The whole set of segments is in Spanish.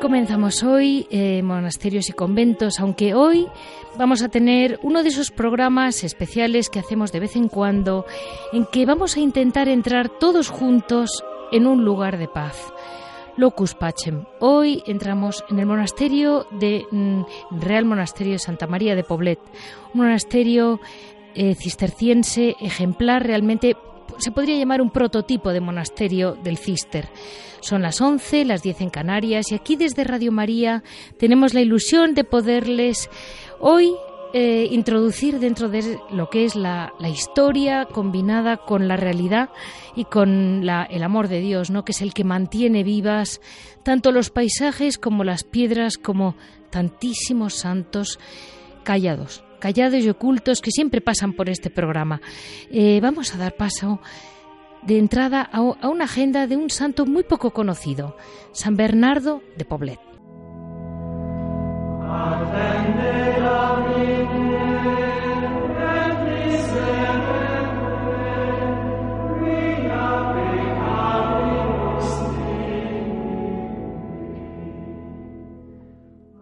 Comenzamos hoy eh, Monasterios y Conventos, aunque hoy vamos a tener uno de esos programas especiales que hacemos de vez en cuando, en que vamos a intentar entrar todos juntos en un lugar de paz. Locus Pacem. Hoy entramos en el monasterio de mm, Real Monasterio de Santa María de Poblet, un monasterio eh, cisterciense ejemplar realmente se podría llamar un prototipo de monasterio del Cister. Son las 11, las 10 en Canarias y aquí desde Radio María tenemos la ilusión de poderles hoy eh, introducir dentro de lo que es la, historia combinada con la realidad y con el amor de Dios, ¿no? que es el que mantiene vivas tanto los paisajes como las piedras, como tantísimos santos callados callados y ocultos que siempre pasan por este programa. Eh, vamos a dar paso de entrada a, a una agenda de un santo muy poco conocido, San Bernardo de Poblet.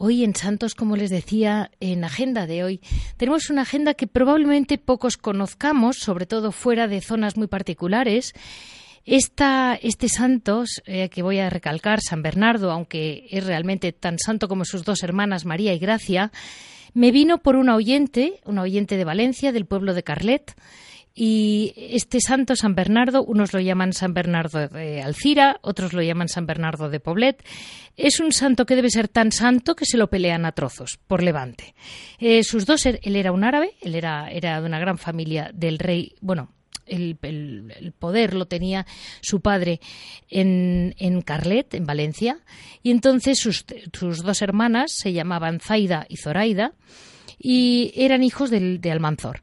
Hoy en Santos, como les decía, en agenda de hoy, tenemos una agenda que probablemente pocos conozcamos, sobre todo fuera de zonas muy particulares. Esta, este Santos, eh, que voy a recalcar, San Bernardo, aunque es realmente tan santo como sus dos hermanas, María y Gracia, me vino por una oyente, una oyente de Valencia, del pueblo de Carlet, y este santo, San Bernardo, unos lo llaman San Bernardo de Alcira, otros lo llaman San Bernardo de Poblet, es un santo que debe ser tan santo que se lo pelean a trozos por Levante. Eh, sus dos, él era un árabe, él era, era de una gran familia del rey, bueno, el, poder lo tenía su padre en, en, Carlet, en Valencia, y entonces sus, sus, dos hermanas se llamaban Zaida y Zoraida y eran hijos del, de Almanzor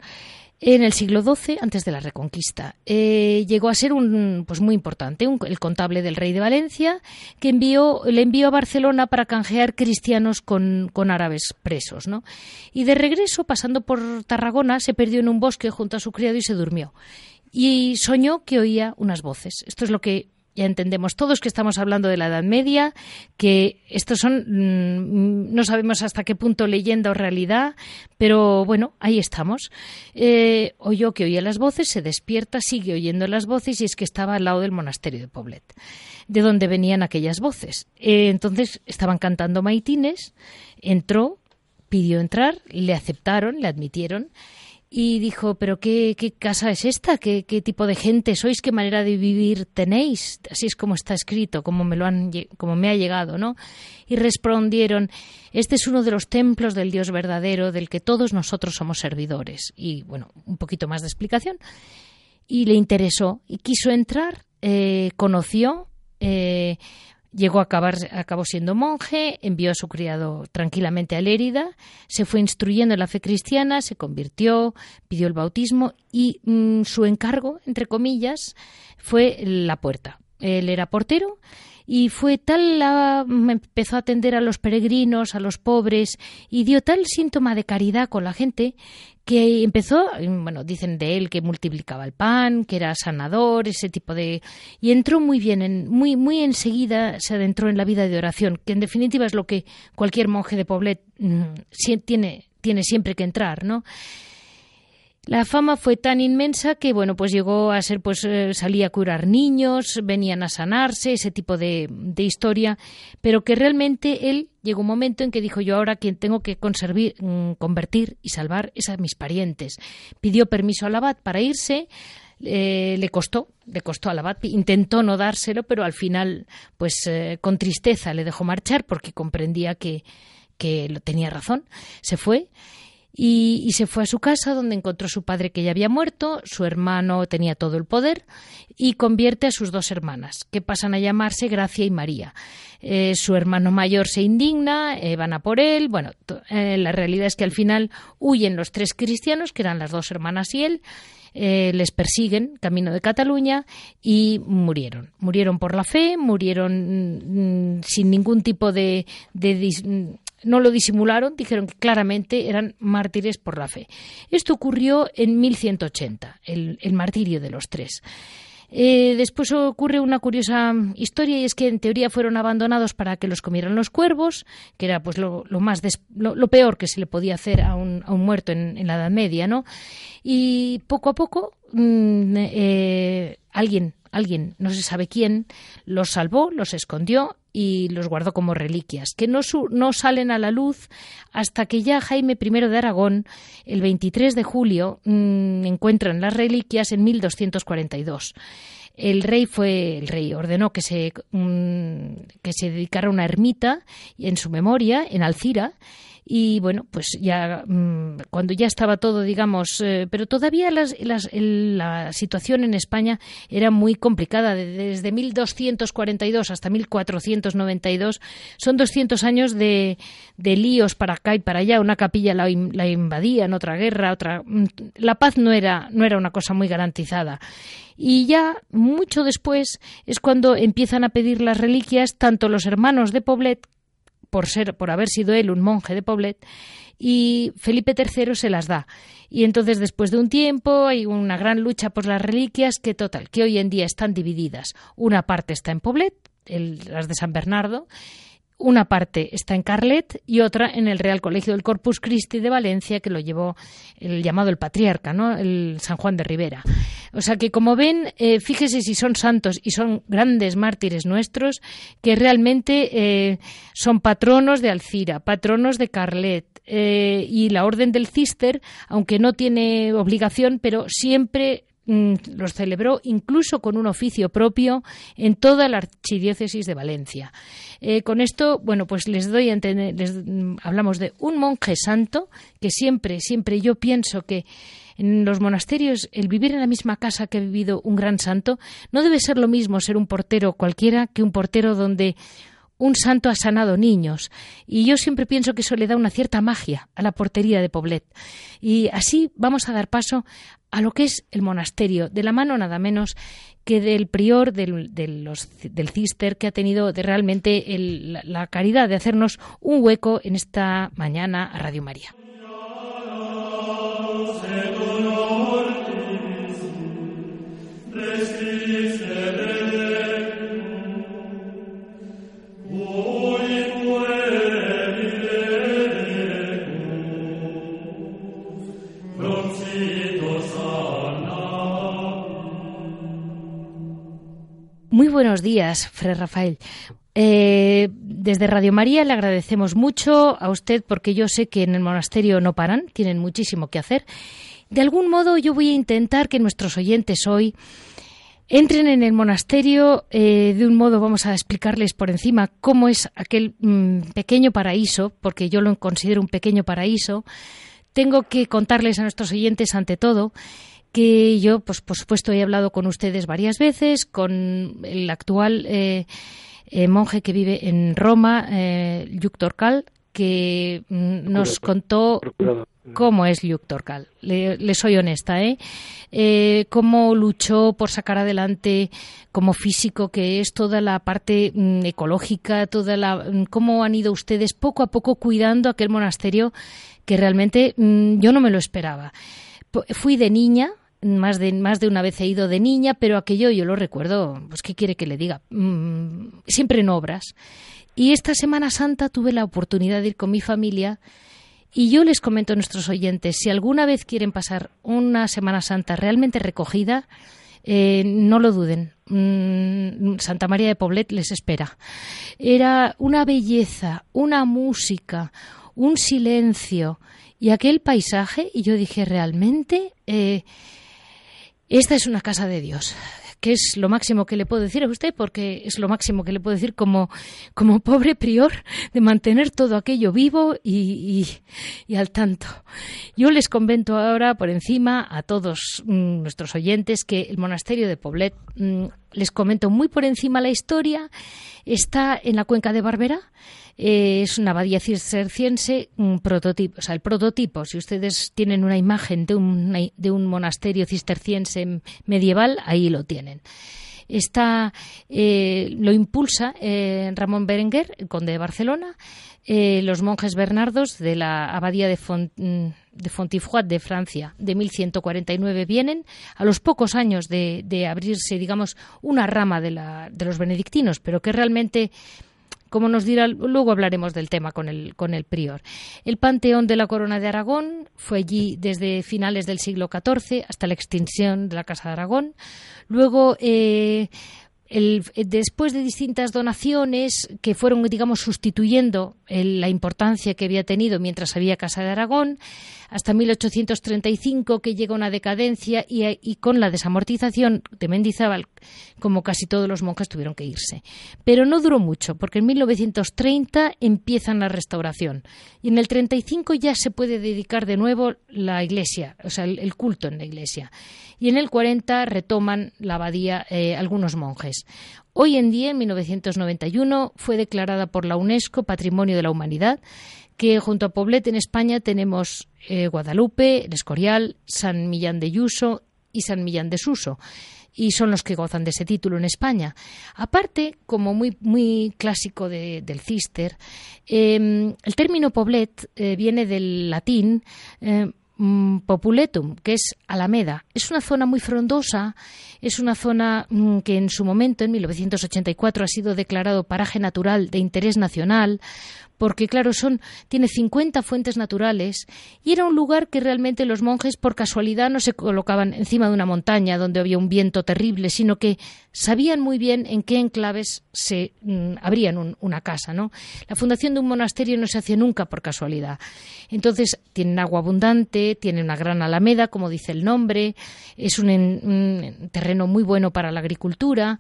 en el siglo XII, antes de la Reconquista. Eh, llegó a ser un, pues muy importante, el contable del rey de Valencia, que envió, le envió a Barcelona para canjear cristianos con, con árabes presos. ¿no? Y de regreso, pasando por Tarragona, se perdió en un bosque junto a su criado y se durmió. Y soñó que oía unas voces. Esto es lo que ya entendemos todos que estamos hablando de la Edad Media, que estos son, mm, no sabemos hasta qué punto leyenda o realidad, pero bueno, ahí estamos. Eh, oyó que oía las voces, se despierta, sigue oyendo las voces y es que estaba al lado del monasterio de Poblet, de donde venían aquellas voces. Eh, entonces estaban cantando maitines, entró, pidió entrar, le aceptaron, le admitieron y dijo, pero qué, qué casa es esta, ¿Qué, qué tipo de gente sois, qué manera de vivir tenéis, así es como está escrito, como me lo han, como me ha llegado, ¿no? Y respondieron, este es uno de los templos del Dios verdadero, del que todos nosotros somos servidores. Y bueno, un poquito más de explicación. Y le interesó y quiso entrar, eh, conoció, eh, Llegó a acabar, acabó siendo monje, envió a su criado tranquilamente a Lérida, se fue instruyendo en la fe cristiana, se convirtió, pidió el bautismo y mm, su encargo, entre comillas, fue la puerta. Él era portero y fue tal la empezó a atender a los peregrinos, a los pobres y dio tal síntoma de caridad con la gente que empezó, bueno, dicen de él que multiplicaba el pan, que era sanador, ese tipo de y entró muy bien, en, muy muy enseguida se adentró en la vida de oración, que en definitiva es lo que cualquier monje de Poblet mm, tiene tiene siempre que entrar, ¿no? La fama fue tan inmensa que, bueno, pues llegó a ser, pues eh, salía a curar niños, venían a sanarse, ese tipo de, de, historia, pero que realmente él llegó un momento en que dijo yo ahora quien tengo que conservar, mm, convertir y salvar es a mis parientes. Pidió permiso al abad para irse, eh, le costó, le costó al abad, intentó no dárselo, pero al final, pues eh, con tristeza le dejó marchar porque comprendía que, que tenía razón, se fue y, se fue a su casa donde encontró a su padre que ya había muerto, su hermano tenía todo el poder y convierte a sus dos hermanas, que pasan a llamarse Gracia y María. Eh, su hermano mayor se indigna, eh, van a por él. Bueno, eh, la realidad es que al final huyen los tres cristianos, que eran las dos hermanas y él. les persiguen camino de Cataluña y murieron. Murieron por la fe, murieron mm, sin ningún tipo de, no lo disimularon, dijeron que claramente eran mártires por la fe. Esto ocurrió en 1180, el, el martirio de los tres. Eh, después ocurre una curiosa historia y es que en teoría fueron abandonados para que los comieran los cuervos, que era pues lo, más lo, peor que se le podía hacer a un, a un muerto en, la Edad Media, ¿no? Y poco a poco mm, eh, alguien alguien, no se sabe quién, los salvó, los escondió y los guardó como reliquias, que no, no salen a la luz hasta que ya Jaime I de Aragón, el 23 de julio, mm, encuentran las reliquias en 1242 el rey fue el rey ordenó que se mm, que se dedicara una ermita en su memoria en Alcira y bueno, pues ya mm, cuando ya estaba todo, digamos, eh, pero todavía la situación en España era muy complicada. Desde 1242 hasta 1492 son 200 años de, de líos para acá y para allá. Una capilla la, la invadían, otra guerra, otra. Mm, la paz no era, no era una cosa muy garantizada. Y ya mucho después es cuando empiezan a pedir las reliquias tanto los hermanos de Poblet por ser, por haber sido él un monje de Poblet, y Felipe III se las da. Y entonces, después de un tiempo, hay una gran lucha por las reliquias que, total, que hoy en día están divididas. Una parte está en Poblet, las de San Bernardo, una parte está en Carlet y otra en el Real Colegio del Corpus Christi de Valencia, que lo llevó el llamado el patriarca, ¿no? el San Juan de Rivera. O sea que, como ven, eh, fíjese si son santos y son grandes mártires nuestros, que realmente eh, son patronos de Alcira, patronos de Carlet, eh, y la Orden del Cister, aunque no tiene obligación, pero siempre los celebró incluso con un oficio propio en toda la archidiócesis de Valencia. Eh, con esto, bueno, pues les doy a entender, mm, hablamos de un monje santo que siempre, siempre yo pienso que en los monasterios el vivir en la misma casa que ha vivido un gran santo no debe ser lo mismo ser un portero cualquiera que un portero donde un santo ha sanado niños. Y yo siempre pienso que eso le da una cierta magia a la portería de Poblet. Y así vamos a dar paso a lo que es el monasterio, de la mano nada menos que del prior del, del Cister, que ha tenido de realmente la caridad de hacernos un hueco en esta mañana a Radio María. Muy buenos días, Fray Rafael. Eh, desde Radio María le agradecemos mucho a usted porque yo sé que en el monasterio no paran, tienen muchísimo que hacer. De algún modo yo voy a intentar que nuestros oyentes hoy entren en el monasterio. Eh, de un modo vamos a explicarles por encima cómo es aquel mm, pequeño paraíso, porque yo lo considero un pequeño paraíso. Tengo que contarles a nuestros oyentes ante todo que yo, pues por supuesto, he hablado con ustedes varias veces, con el actual eh, eh, monje que vive en Roma, eh, Torcal, que mm, nos contó cómo es Luc Torcal. Le, soy honesta, ¿eh? ¿eh? Cómo luchó por sacar adelante como físico, que es toda la parte mm, ecológica, toda la mm, cómo han ido ustedes poco a poco cuidando aquel monasterio que realmente yo no me lo esperaba. Fui de niña, más de, más de una vez he ido de niña, pero aquello yo lo recuerdo, pues ¿qué quiere que le diga? Mm, siempre en obras. Y esta Semana Santa tuve la oportunidad de ir con mi familia y yo les comento a nuestros oyentes, si alguna vez quieren pasar una Semana Santa realmente recogida, eh, no lo duden. Mm, Santa María de Poblet les espera. Era una belleza, una música, un silencio y aquel paisaje, y yo dije realmente... Eh, esta es una casa de Dios. que es lo máximo que le puedo decir a usted, porque es lo máximo que le puedo decir como, como pobre prior, de mantener todo aquello vivo y, al tanto. Yo les convento ahora por encima a todos mm, nuestros oyentes que el monasterio de Poblet, mm, les comento muy por encima la historia, está en la cuenca de Barbera, eh, es una abadía cisterciense, un prototipo, o sea, el prototipo, si ustedes tienen una imagen de un, de un monasterio cisterciense medieval, ahí lo tienen. Está, eh, lo impulsa eh, Ramón Berenguer, conde de Barcelona, los monjes bernardos de la abadía de, Font, mm, de de Francia de 1149 vienen a los pocos años de, de abrirse, digamos, una rama de, la, de los benedictinos, pero que realmente como nos dirá, luego hablaremos del tema con el, con el prior. El Panteón de la Corona de Aragón fue allí desde finales del siglo XIV hasta la extinción de la Casa de Aragón. Luego, eh, después de distintas donaciones que fueron, digamos, sustituyendo la importancia que había tenido mientras había Casa de Aragón, hasta 1835 que llega una decadencia y, con la desamortización de Mendizábal, como casi todos los monjes tuvieron que irse. Pero no duró mucho, porque en 1930 empiezan la restauración y en el 35 ya se puede dedicar de nuevo la iglesia, o sea, el, culto en la iglesia. Y en el 40 retoman la abadía eh, algunos monjes. Hoy en día, en 1991, fue declarada por la UNESCO Patrimonio de la Humanidad que junto a Poblet en España tenemos eh, Guadalupe, El Escorial, San Millán de Yuso y San Millán de Suso y son los que gozan de ese título en España. Aparte, como muy, muy clásico del cister, em, el término poblet eh, viene del latín eh, mm, populetum, que es Alameda. Es una zona muy frondosa, es una zona mm, que en su momento, en 1984, ha sido declarado paraje natural de interés nacional porque claro, son tiene 50 fuentes naturales y era un lugar que realmente los monjes por casualidad no se colocaban encima de una montaña donde había un viento terrible, sino que sabían muy bien en qué enclaves se mm, abrían una casa, ¿no? La fundación de un monasterio no se hace nunca por casualidad. Entonces, tienen agua abundante, tienen una gran alameda, como dice el nombre, es un, terreno muy bueno para la agricultura.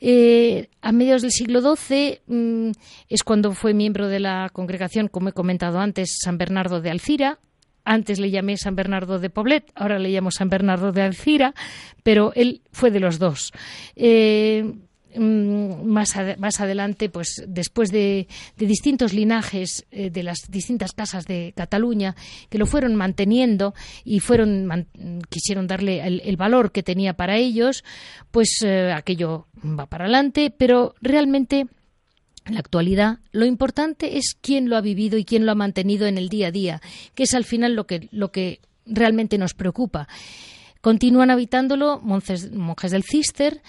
Eh, a mediados del siglo XII mm, es cuando fue miembro de la congregación, como he comentado antes, San Bernardo de Alcira. Antes le llamé San Bernardo de Poblet, ahora le llamo San Bernardo de Alcira, pero él fue de los dos. Eh, mm, más, más, adelante, pues después de, distintos linajes eh, de las distintas casas de Cataluña que lo fueron manteniendo y fueron quisieron darle el, valor que tenía para ellos, pues eh, aquello va para adelante, pero realmente en la actualidad, lo importante es quién lo ha vivido y quién lo ha mantenido en el día a día, que es al final lo que, realmente nos preocupa. Continúan habitándolo monjes, monjes del Cister,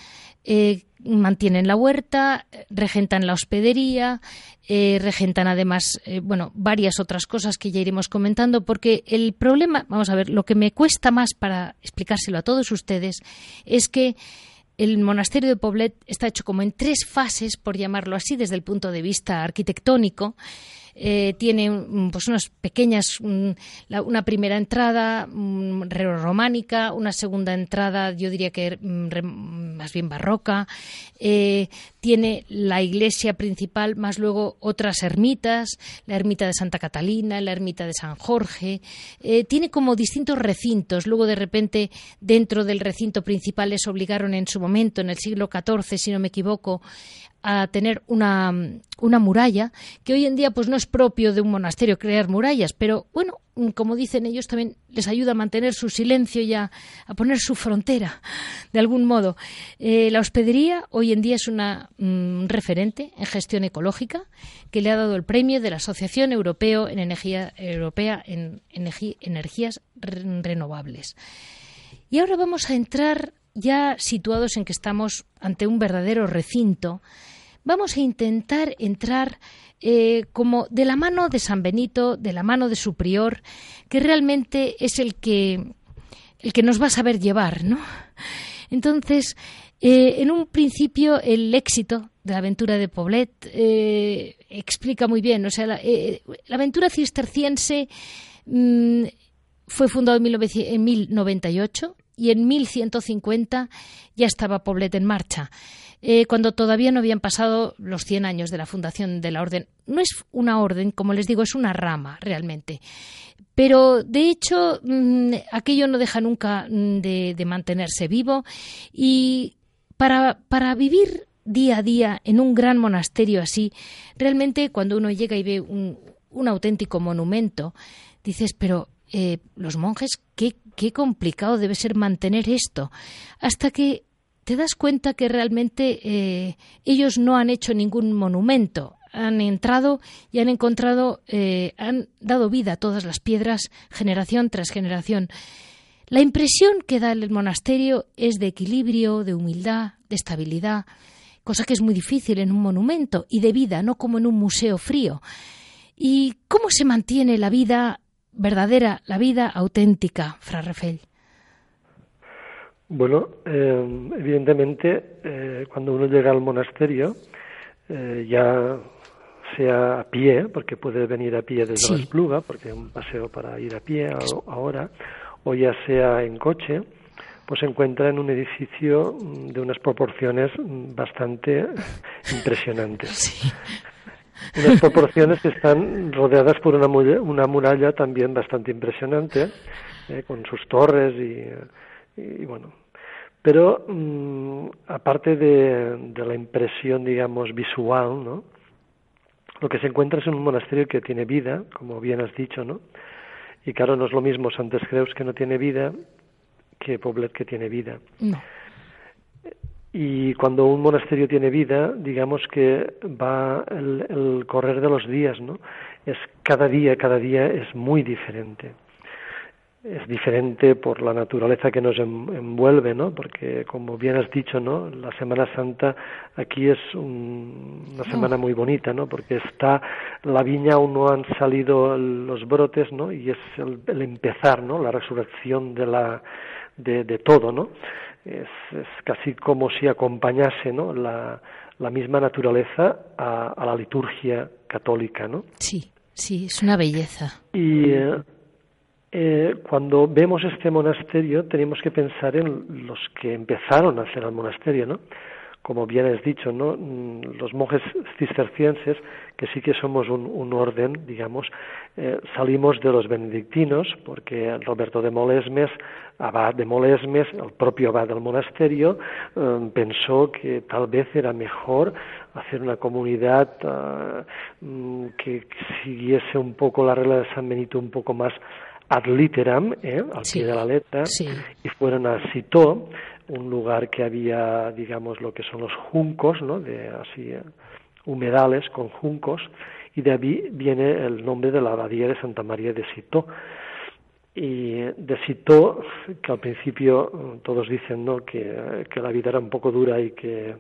eh, mantienen la huerta, regentan la hospedería, eh, regentan además, eh, bueno, varias otras cosas que ya iremos comentando, porque el problema, vamos a ver, lo que me cuesta más para explicárselo a todos ustedes es que el monasterio de Poblet está hecho como en tres fases, por llamarlo así, desde el punto de vista arquitectónico. Eh, tiene pues unas pequeñas, una primera entrada románica, una segunda entrada, yo diría que mm, más bien barroca. Eh, tiene la iglesia principal, más luego otras ermitas, la ermita de Santa Catalina, la ermita de San Jorge. Eh, tiene como distintos recintos. Luego, de repente, dentro del recinto principal les obligaron en su momento, en el siglo XIV, si no me equivoco, a tener una, una, muralla, que hoy en día pues no es propio de un monasterio crear murallas, pero bueno, como dicen ellos, también les ayuda a mantener su silencio y a, poner su frontera, de algún modo. Eh, la hospedería hoy en día es una mm, referente en gestión ecológica que le ha dado el premio de la Asociación Europeo en Energía, Europea en Energías Renovables. Y ahora vamos a entrar ya situados en que estamos ante un verdadero recinto vamos a intentar entrar eh, como de la mano de San Benito, de la mano de su prior, que realmente es el que, el que nos va a saber llevar, ¿no? Entonces, eh, en un principio, el éxito de la aventura de Poblet eh, explica muy bien, o sea, la, aventura cisterciense mm, fue fundada en, en 1098 y en 1150 ya estaba Poblet en marcha, eh, cuando todavía no habían pasado los 100 años de la fundación de la orden. No es una orden, como les digo, es una rama realmente. Pero, de hecho, mm, aquello no deja nunca mm, de, mantenerse vivo y para, para vivir día a día en un gran monasterio así, realmente cuando uno llega y ve un, auténtico monumento, dices, pero eh, los monjes, qué, qué complicado debe ser mantener esto, hasta que te das cuenta que realmente eh, ellos no han hecho ningún monumento, han entrado y han encontrado, eh, han dado vida a todas las piedras generación tras generación. La impresión que da el monasterio es de equilibrio, de humildad, de estabilidad, cosa que es muy difícil en un monumento, y de vida, no como en un museo frío. ¿Y cómo se mantiene la vida verdadera, la vida auténtica, Fra Rafael? Bueno, eh, evidentemente, eh, cuando uno llega al monasterio, eh, ya sea a pie, porque puede venir a pie desde la Espluga, porque hay un paseo para ir a pie ahora, o ya sea en coche, pues se encuentra en un edificio mm, de unas proporciones mm, bastante impresionantes. Unas proporciones que están rodeadas por una, una muralla también bastante impresionante, eh, con sus torres y, bueno. Pero mm, aparte de, de, la impresión, digamos, visual, ¿no? Lo que se encuentra es un monasterio que tiene vida, como bien has dicho, ¿no? Y claro, no es lo mismo Santes Creus que no tiene vida que Poblet que tiene vida. Y cuando un monasterio tiene vida, digamos que va el, correr de los días, ¿no? Es cada día, cada día es muy diferente. Es diferente por la naturaleza que nos envuelve, ¿no? Porque como bien has dicho, ¿no? La Semana Santa aquí es una semana muy bonita, ¿no? Porque está la viña aún no han salido los brotes, ¿no? Y es el, el empezar, ¿no? La resurrección de la de, todo, ¿no? Es, casi como si acompañase ¿no? la, la misma naturaleza a, la liturgia católica, ¿no? Sí, sí, es una belleza. Y eh, eh, cuando vemos este monasterio tenemos que pensar en los que empezaron a hacer el monasterio, ¿no? como bien has dicho, ¿no? Mm, los monjes cistercienses, que sí que somos un, orden, digamos, eh, salimos de los benedictinos, porque Roberto de Molesmes, abad de Molesmes, el propio abad del monasterio, eh, pensó que tal vez era mejor hacer una comunidad eh, mm, que siguiese un poco la regla de San Benito un poco más ad literam, al pie de la letra, y fueron a Citó, un lugar que había, digamos, lo que son los juncos, ¿no? De así eh, humedales con juncos y de ahí viene el nombre de la abadía de Santa María de Sito. Y de Sito, que al principio eh, todos dicen ¿no? que, que la vida era un poco dura y que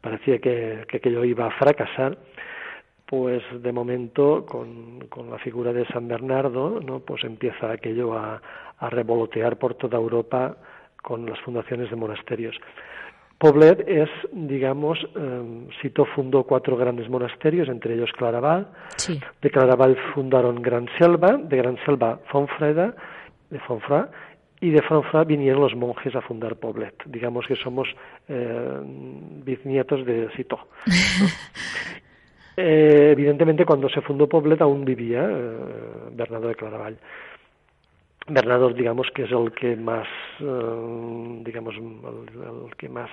parecía que, que aquello iba a fracasar, pues de momento con, con, la figura de San Bernardo, ¿no? pues empieza aquello a, a revolotear por toda Europa con las fundaciones de monasterios. Poblet es, digamos, eh, Sito fundó cuatro grandes monasterios, entre ellos Claraval. De Claraval fundaron Gran Selva, de Gran Selva Fonfreda, de Fonfra, y de Fonfra vinieron los monjes a fundar Poblet. Digamos que somos eh, bisnietos de Sito. Eh, evidentemente, cuando se fundó Poblet aún vivía Bernardo de Claraval. Bernardo, digamos que es el que más, eh, digamos, el, que más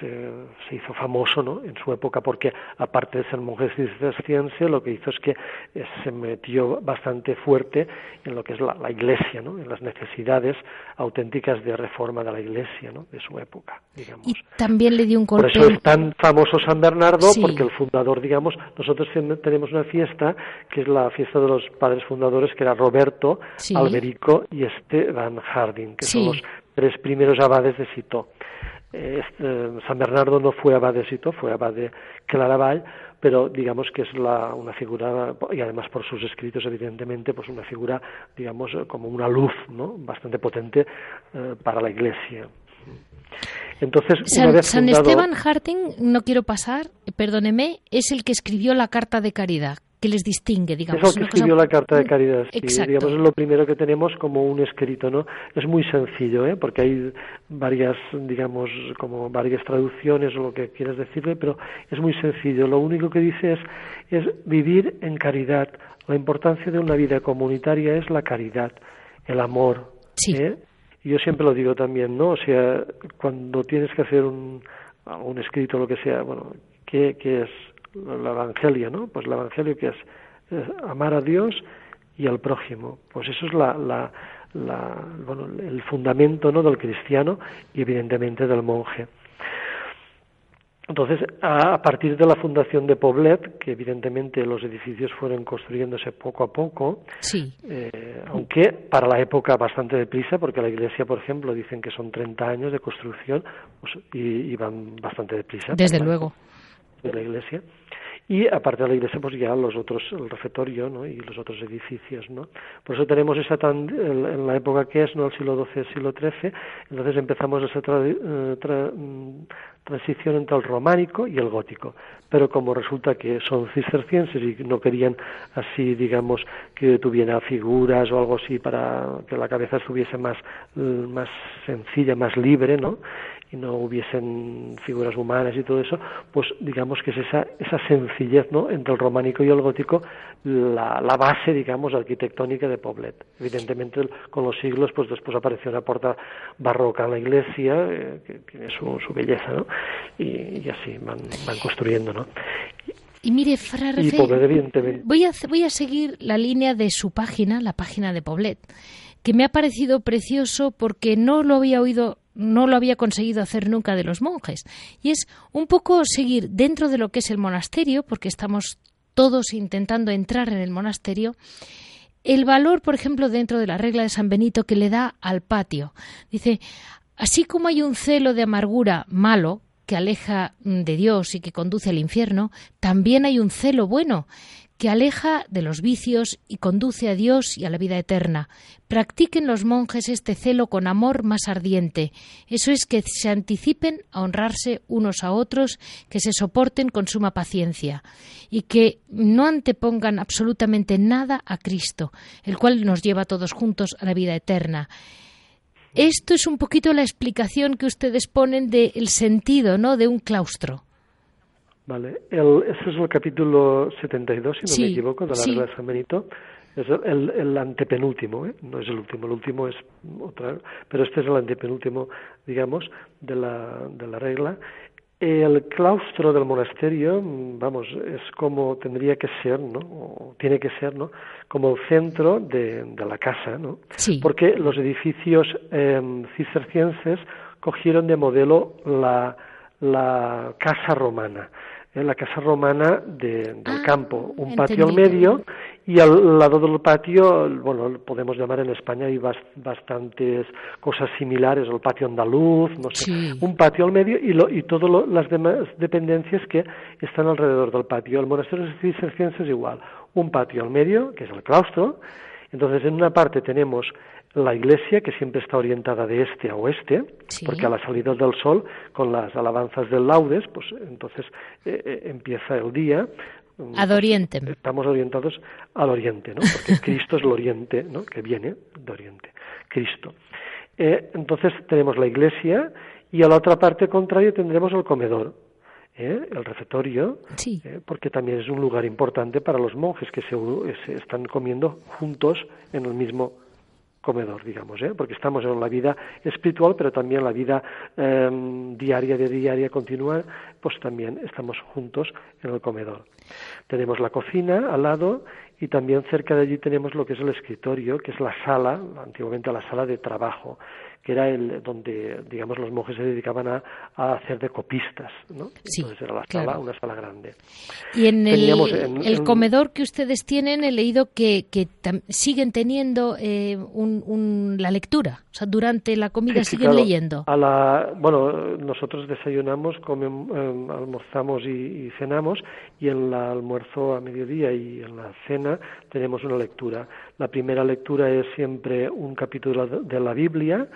se, hizo famoso, ¿no? En su época, porque aparte de ser monje cisterciense, lo que hizo es que eh, se metió bastante fuerte en lo que es la, Iglesia, ¿no? En las necesidades auténticas de reforma de la Iglesia, ¿no? De su época, digamos. Y también le dio un golpe. Por eso es tan famoso San Bernardo, porque el fundador, digamos, nosotros tenemos una fiesta que es la fiesta de los padres fundadores, que era Roberto, Alberico y este Van Harding, que son los tres primeros abades de Cito. Este, San Bernardo no fue abad de Cito, fue abad de Claraval, pero digamos que es la, una figura, y además por sus escritos, evidentemente, pues una figura, digamos, como una luz, ¿no? Bastante potente eh, para la Iglesia. Entonces, San, Esteban Harding, no quiero pasar, perdóneme, es el que escribió la Carta de Caridad, que les distingue, digamos. Es lo que escribió la Carta de Caridad. digamos, es lo primero que tenemos como un escrito, ¿no? Es muy sencillo, ¿eh? Porque hay varias, digamos, como varias traducciones o lo que quieras decirle, pero es muy sencillo. Lo único que dice es, es vivir en caridad. La importancia de una vida comunitaria es la caridad, el amor. Sí. ¿eh? Y yo siempre lo digo también, ¿no? O sea, cuando tienes que hacer un, un escrito, lo que sea, bueno, ¿qué, qué es el Evangelio, ¿no? Pues el Evangelio que es, amar a Dios y al prójimo. Pues eso es la, la, bueno, el fundamento ¿no? del cristiano y evidentemente del monje. Entonces, a, partir de la fundación de Poblet, que evidentemente los edificios fueron construyéndose poco a poco, sí. Eh, aunque para la época bastante deprisa, porque la iglesia, por ejemplo, dicen que son 30 años de construcción pues, y, y, van bastante deprisa. Desde luego. De la iglesia. Y aparte de la iglesia pues ya los otros el refectorio ¿no? y los otros edificios no por eso tenemos esa tan en la época que es no el siglo XII el siglo XIII entonces empezamos esa eh, mm, transición entre el románico y el gótico. Pero como resulta que son cistercienses y no querían así digamos que tuviera figuras o algo así para que la cabeza estuviese más eh, más sencilla más libre no y no hubiesen figuras humanas y todo eso, pues digamos que es esa, esa sencillez ¿no? entre el románico y el gótico la, la base, digamos, arquitectónica de Poblet. Evidentemente, con los siglos, pues después apareció una puerta barroca en la iglesia, eh, que tiene su, su belleza, ¿no? Y, así van, van construyendo, ¿no? Y mire, Fra voy, a, voy a seguir la línea de su página, la página de Poblet, que me ha parecido precioso porque no lo había oído no lo había conseguido hacer nunca de los monjes. Y es un poco seguir dentro de lo que es el monasterio, porque estamos todos intentando entrar en el monasterio, el valor, por ejemplo, dentro de la regla de San Benito que le da al patio. Dice, así como hay un celo de amargura malo, que aleja de Dios y que conduce al infierno, también hay un celo bueno, que aleja de los vicios y conduce a Dios y a la vida eterna. Practiquen los monjes este celo con amor más ardiente. Eso es que se anticipen a honrarse unos a otros, que se soporten con suma paciencia y que no antepongan absolutamente nada a Cristo, el cual nos lleva todos juntos a la vida eterna. Esto es un poquito la explicación que ustedes ponen del sentido, ¿no?, de un claustro. Vale, el, este es el capítulo 72, si no me equivoco, de la regla de San Benito. Es el, el, antepenúltimo, ¿eh? no es el último, el último es otra, pero este es el antepenúltimo, digamos, de la, de la regla. El claustro del monasterio, vamos, es como tendría que ser, ¿no? O tiene que ser, ¿no? Como el centro de, de la casa, ¿no? Sí. Porque los edificios eh, cistercienses cogieron de modelo la, la casa romana en la casa romana del ah, campo, un patio al medio y al lado del patio, bueno, podemos llamar en España hay bastantes cosas similares, el patio andaluz, no sé, un patio al medio y, lo, y todas las demás dependencias que están alrededor del patio. El monasterio de cistercienses es igual, un patio al medio, que es el claustro, entonces en una parte tenemos la iglesia, que siempre está orientada de este a oeste, porque a la salida del sol, con las alabanzas del laudes, pues entonces eh, eh, empieza el día. Mm, Ad oriente. estamos orientados al oriente, ¿no? Porque Cristo es el oriente, ¿no? Que viene de oriente. Cristo. Eh, entonces tenemos la iglesia y a la otra parte contraria tendremos el comedor, el refectorio, porque también es un lugar importante para los monjes que se, se, están comiendo juntos en el mismo comedor, digamos, ¿eh? porque estamos en la vida espiritual, pero también la vida em, diaria, de diaria, continua, pues también estamos juntos en el comedor. Tenemos la cocina al lado y también cerca de allí tenemos lo que es el escritorio, que es la sala, antiguamente la sala de trabajo, que era el donde, digamos, los monjes se dedicaban a, hacer de copistas, ¿no? Sí, Entonces era la sala, una sala grande. Y en el, comedor que ustedes tienen, he leído que, que siguen teniendo eh, un, la lectura, o sea, durante la comida siguen leyendo. A la, bueno, nosotros desayunamos, comemos, em, almorzamos y, y cenamos, y en el almuerzo a mediodía y en la cena tenemos una lectura. La primera lectura es siempre un capítulo de la Biblia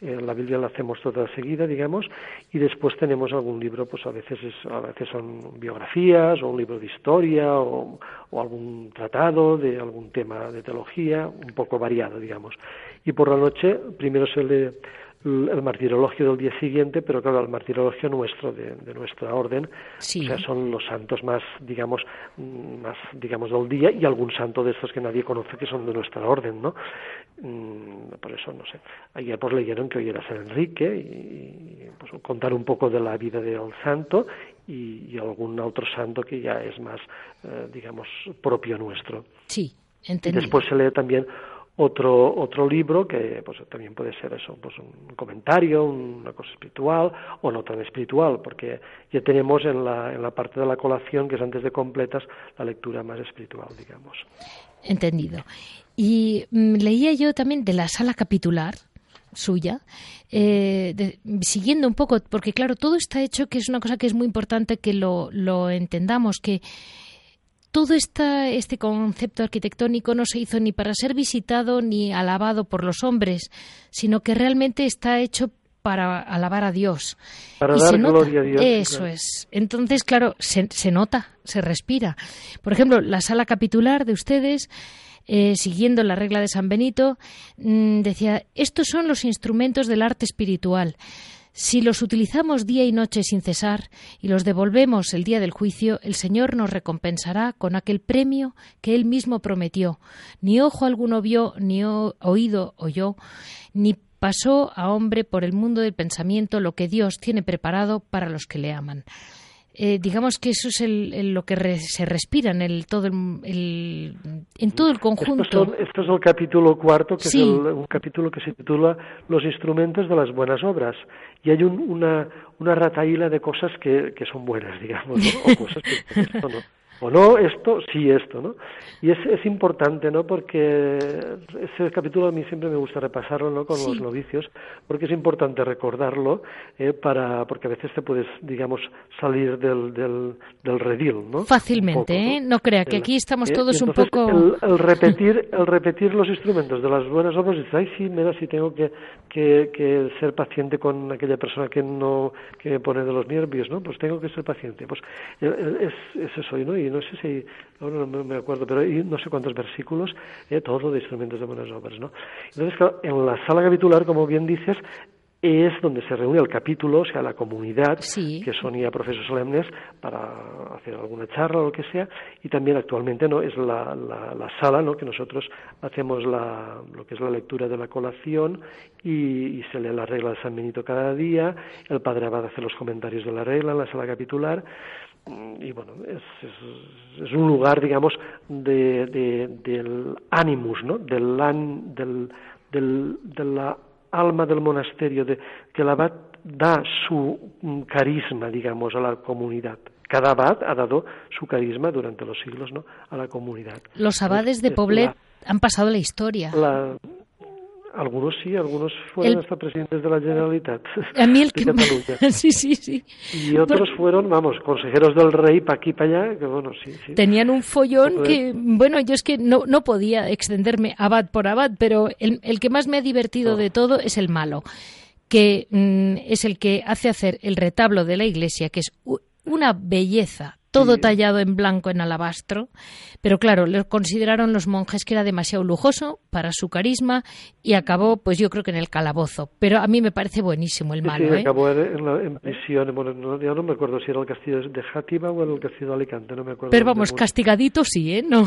eh, la Biblia la hacemos toda seguida, digamos, y después tenemos algún libro, pues a veces es, a veces son biografías o un libro de historia o, o algún tratado de algún tema de teología, un poco variado, digamos. Y por la noche primero se lee el martirologio del día siguiente, pero claro, el martirologio nuestro, de, nuestra orden, o sea, son los santos más, digamos, más, digamos, del día y algún santo de estos que nadie conoce que son de nuestra orden, ¿no? Mm, por eso, no sé, ayer pues leyeron que hoy era San Enrique y, pues contar un poco de la vida del santo y, algún otro santo que ya es más, eh, digamos, propio nuestro. Sí, Y después se lee también otro otro libro que pues también puede ser eso pues un comentario una cosa espiritual o no tan espiritual porque ya tenemos en la en la parte de la colación que es antes de completas la lectura más espiritual digamos. Entendido. Y mm, leía yo también de la sala capitular suya, eh, siguiendo un poco, porque claro, todo está hecho, que es una cosa que es muy importante que lo, lo entendamos, que todo este concepto arquitectónico no se hizo ni para ser visitado ni alabado por los hombres, sino que realmente está hecho para alabar a Dios. Para dar gloria a Dios. Eso es. Entonces, claro, se, nota, se respira. Por ejemplo, la sala capitular de ustedes, eh, siguiendo la regla de San Benito, mm, decía, estos son los instrumentos del arte espiritual. Si los utilizamos día y noche sin cesar y los devolvemos el día del juicio, el Señor nos recompensará con aquel premio que Él mismo prometió. Ni ojo alguno vio, ni oído oyó, ni pasó a hombre por el mundo del pensamiento lo que Dios tiene preparado para los que le aman. Eh, digamos que eso es lo que se respira en el todo el, en todo el conjunto. Esto, es el capítulo cuarto, que es un capítulo que se titula Los instrumentos de las buenas obras. Y hay una, una rataíla de cosas que, que son buenas, digamos, o cosas que no o no esto, sí esto, ¿no? Y es, es importante, ¿no? Porque ese capítulo a mí siempre me gusta repasarlo, ¿no? Con los novicios, porque es importante recordarlo, eh, para, porque a veces te puedes, digamos, salir del, del, del redil, ¿no? Fácilmente, ¿eh? No crea que aquí estamos eh, todos un poco... El, repetir, el repetir los instrumentos de las buenas obras, dices, ay, sí, mira, sí tengo que, que, que ser paciente con aquella persona que no, que me pone de los nervios, ¿no? Pues tengo que ser paciente. Pues es, es eso, ¿no? Y no sé si, ahora no me acuerdo, pero hay no sé cuántos versículos, eh, todo de instrumentos de buenas obras, ¿no? Entonces, claro, en la sala capitular, como bien dices, es donde se reúne el capítulo, o sea, la comunidad, que son ya profesos solemnes, para hacer alguna charla o lo que sea, y también actualmente no es la, la, sala, ¿no? que nosotros hacemos la, lo que es la lectura de la colación y, se lee la regla de San Benito cada día, el padre Abad hace los comentarios de la regla en la sala capitular, y bueno, es, es, un lugar, digamos, de, del animus, ¿no? Del, del, del, de la alma del monasterio, de, que el abad da su mm, carisma, digamos, a la comunidad. Cada abad ha dado su carisma durante los siglos ¿no? a la comunidad. Los abades de Poblet han pasado la historia. La, algunos sí, algunos fueron hasta presidentes de la Generalitat a mí el que sí, sí, sí. Y otros fueron, vamos, consejeros del rey para aquí para allá, que bueno, sí, sí. Tenían un follón que, bueno, yo es que no, no podía extenderme abad por abad, pero el, el que más me ha divertido de todo es el malo, que mm, es el que hace hacer el retablo de la iglesia, que es una belleza todo tallado en blanco en alabastro, pero claro, lo consideraron los monjes que era demasiado lujoso para su carisma y acabó, pues yo creo que en el calabozo. Pero a mí me parece buenísimo el malo. Sí, ¿eh? acabó en, prisión. Bueno, no, ya no me acuerdo si era el castillo de Játiva o el castillo de Alicante, no me acuerdo. Pero vamos, castigadito sí, ¿eh? No.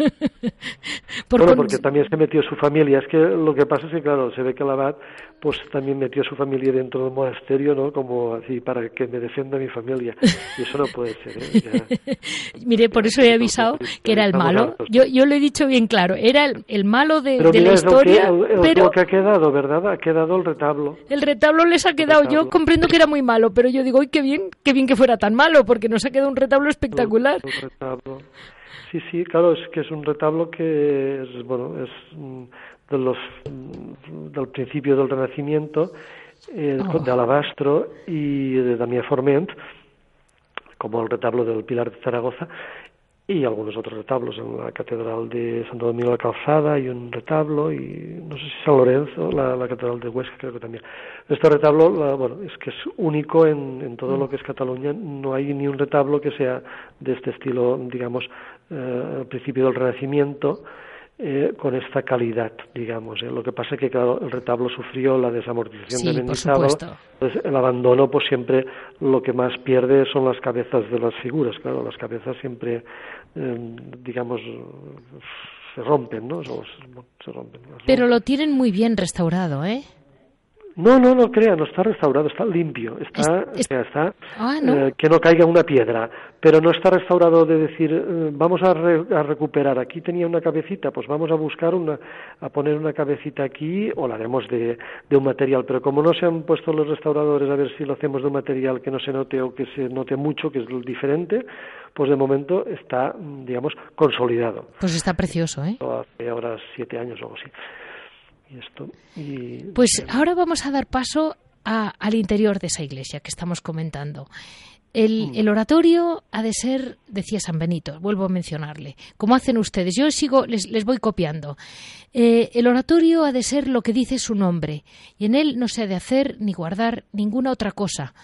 bueno, porque también se metió su familia. Es que lo que pasa es que, claro, se ve que el abad pues también metió su familia dentro del monasterio, ¿no? Como así, para que me defienda mi familia. Y eso no puede ser, ¿eh? Mire, por eso he avisado que era el malo. Yo, yo lo he dicho bien claro, era el, malo de, la historia. pero lo que ha quedado, ¿verdad? Ha quedado el retablo. El retablo les ha quedado. Yo comprendo que era muy malo, pero yo digo, ¡ay, qué bien! ¡Qué bien que fuera tan malo! Porque nos ha quedado un retablo espectacular. el retablo. Sí, sí, claro, es que es un retablo que es, bueno, es mm, de los, mm, del principio del Renacimiento, eh, oh. de alabastro y de Damián Forment, como el retablo del Pilar de Zaragoza, y algunos otros retablos en la Catedral de Santo Domingo de la Calzada y un retablo y no sé si San Lorenzo, la, Catedral de Huesca creo que también. Este retablo, bueno, es que es único en, en todo lo que es Cataluña, no hay ni un retablo que sea de este estilo, digamos, eh, al principio del Renacimiento, eh, con esta calidad, digamos. ¿eh? Lo que pasa es que, claro, el retablo sufrió la desamortización de Mendizábal. Entonces, el abandono, pues siempre lo que más pierde son las cabezas de las figuras. Claro, las cabezas siempre, eh, digamos, se rompen, ¿no? Se, rompen. Pero lo tienen muy bien restaurado, ¿eh? No, no, no crea, no está restaurado, está limpio, está, está ah, eh, que no caiga una piedra, pero no está restaurado de decir, eh, vamos a, recuperar, aquí tenía una cabecita, pues vamos a buscar una, a poner una cabecita aquí o la haremos de, de un material, pero como no se han puesto los restauradores a ver si lo hacemos de un material que no se note o que se note mucho, que es diferente, pues de momento está, digamos, consolidado. Pues está precioso, ¿eh? Hace ahora siete años o algo así pues ahora vamos a dar paso al interior de esa iglesia que estamos comentando. El, mm. oratorio ha de ser, decía San Benito, vuelvo a mencionarle, como hacen ustedes. Yo sigo, les, les voy copiando. Eh, el oratorio ha de ser lo que dice su nombre, y en él no se ha de hacer ni guardar ninguna otra cosa.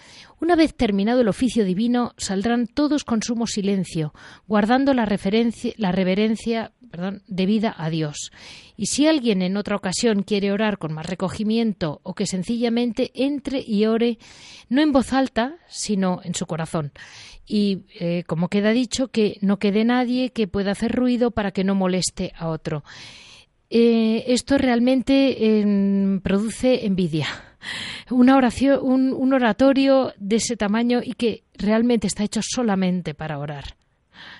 Una vez terminado el oficio divino, saldrán todos con sumo silencio, guardando la, la reverencia perdón, debida a Dios. Y si alguien en otra ocasión quiere orar con más recogimiento o que sencillamente entre y ore, no en voz alta, sino en su corazón. Y, eh, como queda dicho, que no quede nadie que pueda hacer ruido para que no moleste a otro. Eh, esto realmente produce envidia un, oratorio de ese tamaño y que realmente está hecho solamente para orar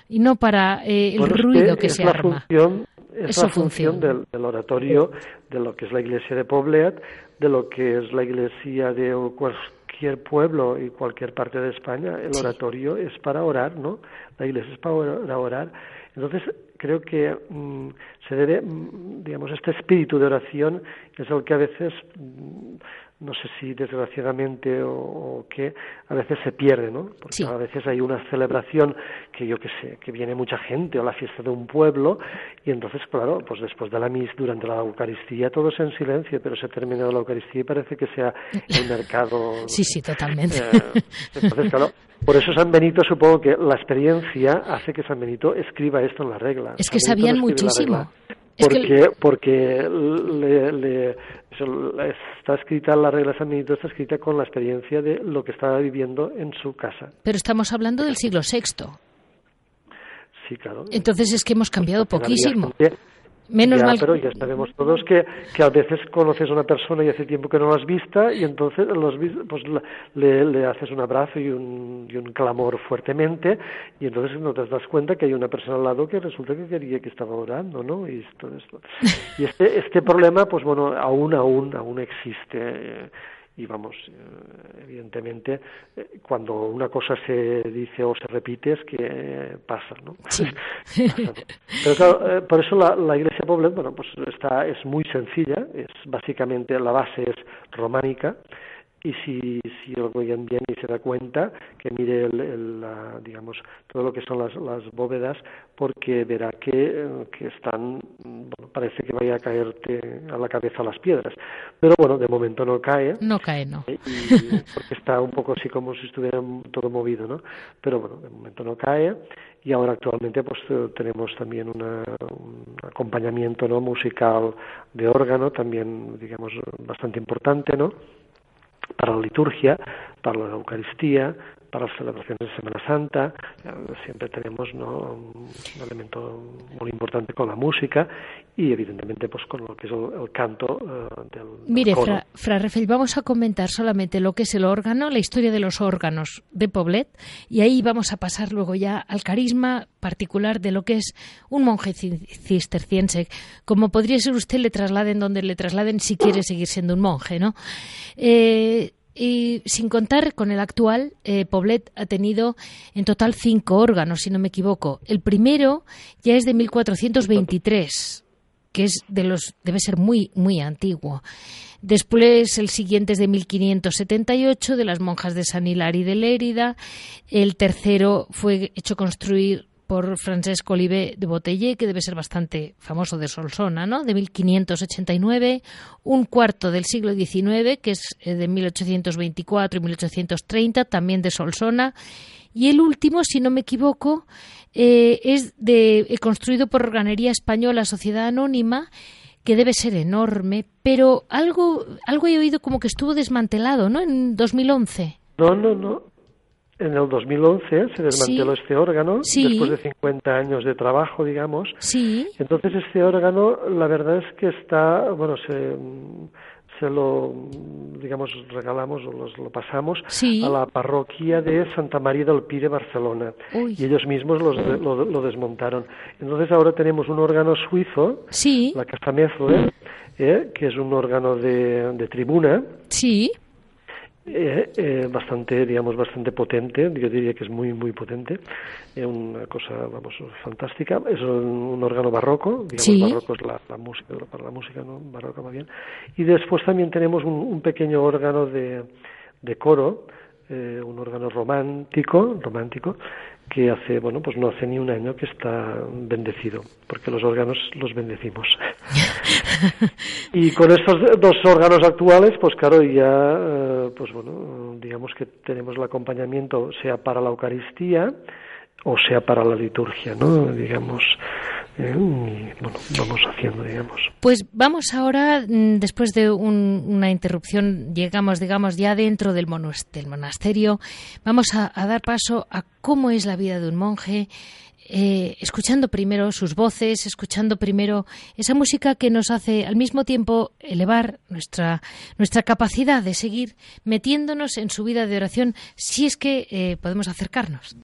y no para eh, el ruido que, se arma. es la función del, oratorio de lo que es la iglesia de Poblet, de lo que es la iglesia de cualquier pueblo y cualquier parte de España. El oratorio es para orar, ¿no? La iglesia es para orar. Entonces, creo que mm, se debe, mm, digamos, este espíritu de oración es el que a veces mm, no sé si desgraciadamente o, qué, a veces se pierde, ¿no? Porque a veces hay una celebración que yo qué sé, que viene mucha gente o la fiesta de un pueblo y entonces, claro, pues después de la misa, durante la Eucaristía, todo es en silencio, pero se ha terminado la Eucaristía y parece que sea el mercado. Sí, sí, totalmente. Eh, entonces, claro, por eso San Benito supongo que la experiencia hace que San Benito escriba esto en la regla. Es que sabían muchísimo. Porque, porque le, está escrita la regla de San Benito, está escrita con la experiencia de lo que estaba viviendo en su casa. Pero estamos hablando del siglo VI. Sí, claro. Entonces es que hemos cambiado poquísimo. Menos mal. Pero ya sabemos todos que, que a veces conoces a una persona y hace tiempo que no la has vista y entonces los, pues, le, le haces un abrazo y un, y un clamor fuertemente y entonces no te das cuenta que hay una persona al lado que resulta que quería que estaba orando, ¿no? Y esto, esto. Y este, este problema, pues bueno, aún, aún, aún existe. Y vamos, eh, evidentemente, eh, cuando una cosa se dice o se repite es que pasa, ¿no? Pero claro, eh, por eso la, la Iglesia Poblet, bueno, pues está, es muy sencilla, es básicamente la base es románica, y si, si lo oyen bien y se da cuenta, que mire el, la, digamos, todo lo que son las, las bóvedas, porque verá que, que están, bueno, parece que vaya a caerte a la cabeza las piedras. Pero bueno, de momento no cae. No cae, no. Eh, porque está un poco así como si estuviera todo movido, ¿no? Pero bueno, de momento no cae. Y ahora actualmente pues tenemos también una, un acompañamiento no musical de órgano, también digamos bastante importante, ¿no? Para la liturgia, para la Eucaristía, para las celebraciones de Semana Santa, siempre tenemos ¿no? un elemento muy importante con la música y evidentemente pues con lo que es el, canto uh, del, Mire, Fra, Fra Rafael, vamos a comentar solamente lo que es el órgano, la historia de los órganos de Poblet y ahí vamos a pasar luego ya al carisma particular de lo que es un monje cisterciense. Como podría ser usted, le trasladen donde le trasladen si quiere seguir siendo un monje, ¿no? Eh, y sin contar con el actual, eh, Poblet ha tenido en total cinco órganos, si no me equivoco. El primero ya es de 1423, que es de los debe ser muy muy antiguo. Después el siguiente es de 1578 de las monjas de San Hilari de Lérida. El tercero fue hecho construir por Francesco Olive de Botellé, que debe ser bastante famoso de Solsona, ¿no? De 1589, un cuarto del siglo XIX, que es eh, de 1824 y 1830, también de Solsona, y el último, si no me equivoco, eh, es de, eh, construido por Organería Española, Sociedad Anónima, que debe ser enorme, pero algo, algo he oído como que estuvo desmantelado, ¿no? En 2011. No, no, no. En el 2011 se desmanteló este órgano después de 50 años de trabajo, digamos. Sí. Entonces este órgano, la verdad es que está, bueno, se, se lo, digamos, regalamos o lo pasamos a la parroquia de Santa María del Pi de Barcelona. Y ellos mismos lo, desmontaron. Entonces ahora tenemos un órgano suizo, la Casa Mezler, eh, que es un órgano de, de tribuna. Sí eh, eh, bastante, digamos, bastante potente, yo diría que es muy, muy potente, es una cosa, vamos, fantástica, es un, órgano barroco, digamos, barroco es la, música, para la música, ¿no? Barroco va bien, y después también tenemos un, un pequeño órgano de, de coro, eh, un órgano romántico, romántico, que hace, bueno, pues no hace ni un año que está bendecido, porque los órganos los bendecimos. y con estos dos órganos actuales, pues claro, ya, eh, pues bueno, digamos que tenemos el acompañamiento, sea para la Eucaristía o sea para la liturgia, ¿no? Digamos, eh, bueno, vamos haciendo, digamos. Pues vamos ahora, mm, después de una interrupción, llegamos, digamos, ya dentro del, monasterio, vamos a, dar paso a cómo es la vida de un monje, eh, escuchando primero sus voces, escuchando primero esa música que nos hace al mismo tiempo elevar nuestra, nuestra capacidad de seguir metiéndonos en su vida de oración si es que eh, podemos acercarnos.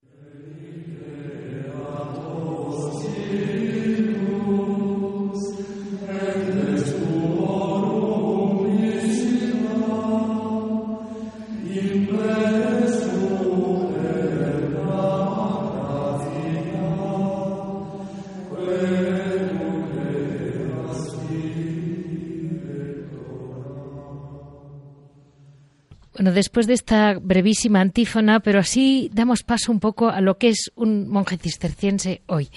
Después de esta brevísima antífona, pero así damos paso un poco a lo que es un monje cisterciense hoy.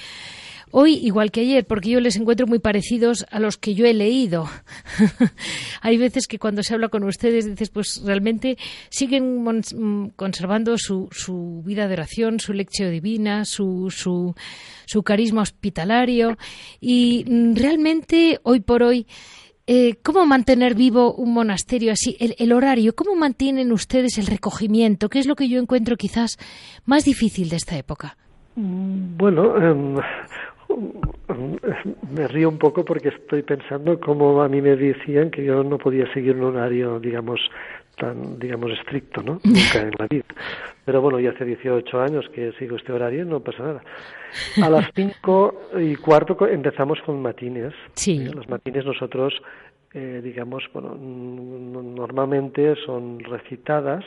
Hoy, igual que ayer, porque yo les encuentro muy parecidos a los que yo he leído. Hay veces que cuando se habla con ustedes dices, pues realmente siguen conservando su, vida de oración, su lección divina, su, su, su carisma hospitalario y mm, realmente hoy por hoy eh, ¿cómo mantener vivo un monasterio así? El, horario, ¿cómo mantienen ustedes el recogimiento? ¿Qué es lo que yo encuentro quizás más difícil de esta época? Mm, bueno, em, me río un poco porque estoy pensando cómo a mí me decían que yo no podía seguir un horario, digamos, tan, digamos, estricto, ¿no? Nunca en la vida. Pero bueno, ya hace 18 años que sigo este horario y no pasa nada. A las 5 y cuarto empezamos con matines. Sí. Los matines nosotros, eh, digamos, bueno, normalmente son recitadas,